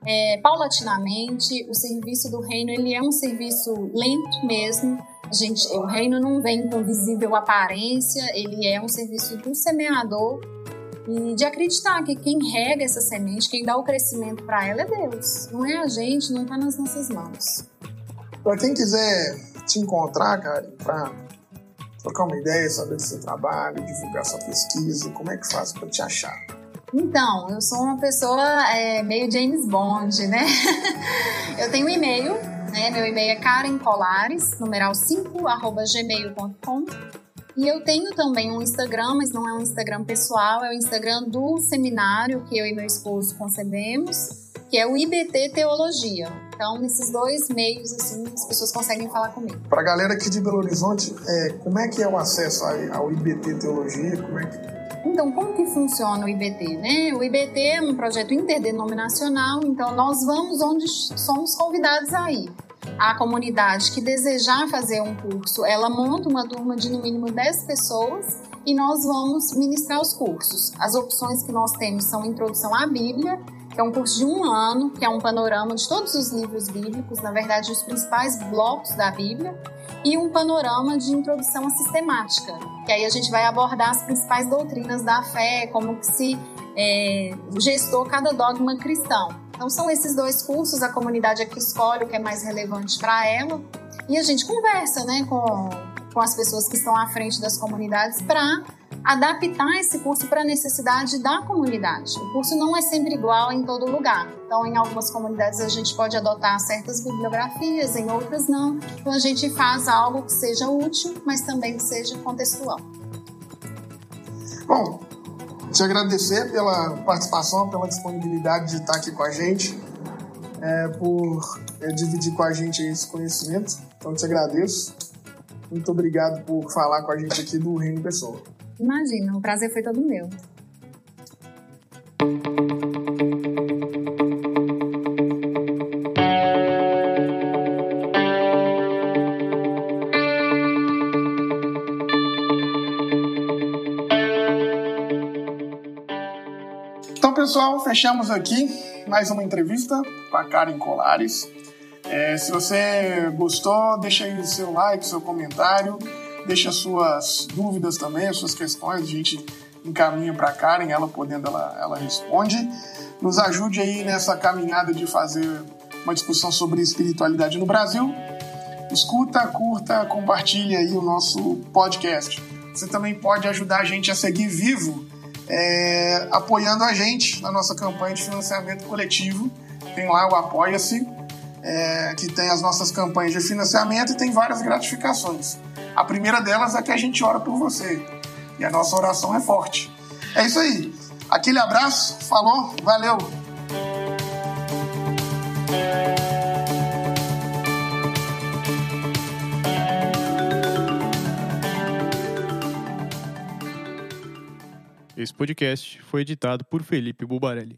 é, paulatinamente. O serviço do reino ele é um serviço lento mesmo. A gente, o reino não vem com visível aparência, ele é um serviço do semeador e de acreditar que quem rega essa semente, quem dá o crescimento para ela é Deus, não é a gente, não está nas nossas mãos. Para quem quiser te encontrar, cara, para trocar uma ideia, saber do seu trabalho, divulgar sua pesquisa, como é que faz para te achar? Então, eu sou uma pessoa é, meio James Bond, né? [laughs] eu tenho um e-mail, né? Meu e-mail é karencolares, numeral 5, arroba gmail.com. E eu tenho também um Instagram, mas não é um Instagram pessoal, é o Instagram do seminário que eu e meu esposo concebemos, que é o IBT Teologia. Então, nesses dois meios, assim, as pessoas conseguem falar comigo. Para a galera aqui de Belo Horizonte, é, como é que é o acesso ao IBT Teologia? Como é que então, como que funciona o IBT? Né? O IBT é um projeto interdenominacional, então nós vamos onde somos convidados a ir. A comunidade que desejar fazer um curso, ela monta uma turma de no mínimo 10 pessoas e nós vamos ministrar os cursos. As opções que nós temos são Introdução à Bíblia, que é um curso de um ano, que é um panorama de todos os livros bíblicos, na verdade, os principais blocos da Bíblia, e um panorama de introdução à sistemática, que aí a gente vai abordar as principais doutrinas da fé, como que se é, gestou cada dogma cristão. Então são esses dois cursos, a comunidade é que escolhe o que é mais relevante para ela, e a gente conversa né, com, com as pessoas que estão à frente das comunidades para adaptar esse curso para a necessidade da comunidade. O curso não é sempre igual em todo lugar. Então, em algumas comunidades a gente pode adotar certas bibliografias, em outras não. Então, a gente faz algo que seja útil, mas também que seja contextual. Bom, te agradecer pela participação, pela disponibilidade de estar aqui com a gente, é, por é, dividir com a gente esse conhecimento. Então, te agradeço. Muito obrigado por falar com a gente aqui do Reino Pessoa. Imagina, o prazer foi todo meu. Então, pessoal, fechamos aqui mais uma entrevista com a Karen Colares. É, se você gostou, deixa aí o seu like, seu comentário deixa suas dúvidas também, as suas questões, a gente encaminha para Karen, ela podendo, ela, ela responde. Nos ajude aí nessa caminhada de fazer uma discussão sobre espiritualidade no Brasil. Escuta, curta, compartilhe aí o nosso podcast. Você também pode ajudar a gente a seguir vivo, é, apoiando a gente na nossa campanha de financiamento coletivo. Tem lá o Apoia-se, é, que tem as nossas campanhas de financiamento e tem várias gratificações. A primeira delas é que a gente ora por você. E a nossa oração é forte. É isso aí. Aquele abraço, falou, valeu! Esse podcast foi editado por Felipe Bubarelli.